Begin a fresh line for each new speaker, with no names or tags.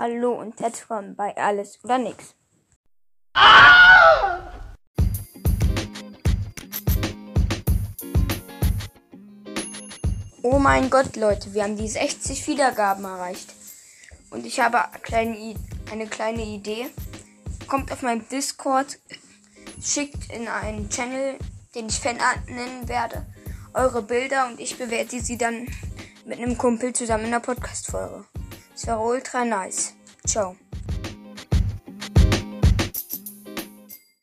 Hallo und herzlich willkommen bei Alles oder Nix. Oh mein Gott, Leute, wir haben die 60 Wiedergaben erreicht. Und ich habe eine kleine Idee. Kommt auf meinem Discord, schickt in einen Channel, den ich Fanart nennen werde, eure Bilder und ich bewerte sie dann mit einem Kumpel zusammen in der Podcast-Folge. Es wäre ultra nice. Ciao.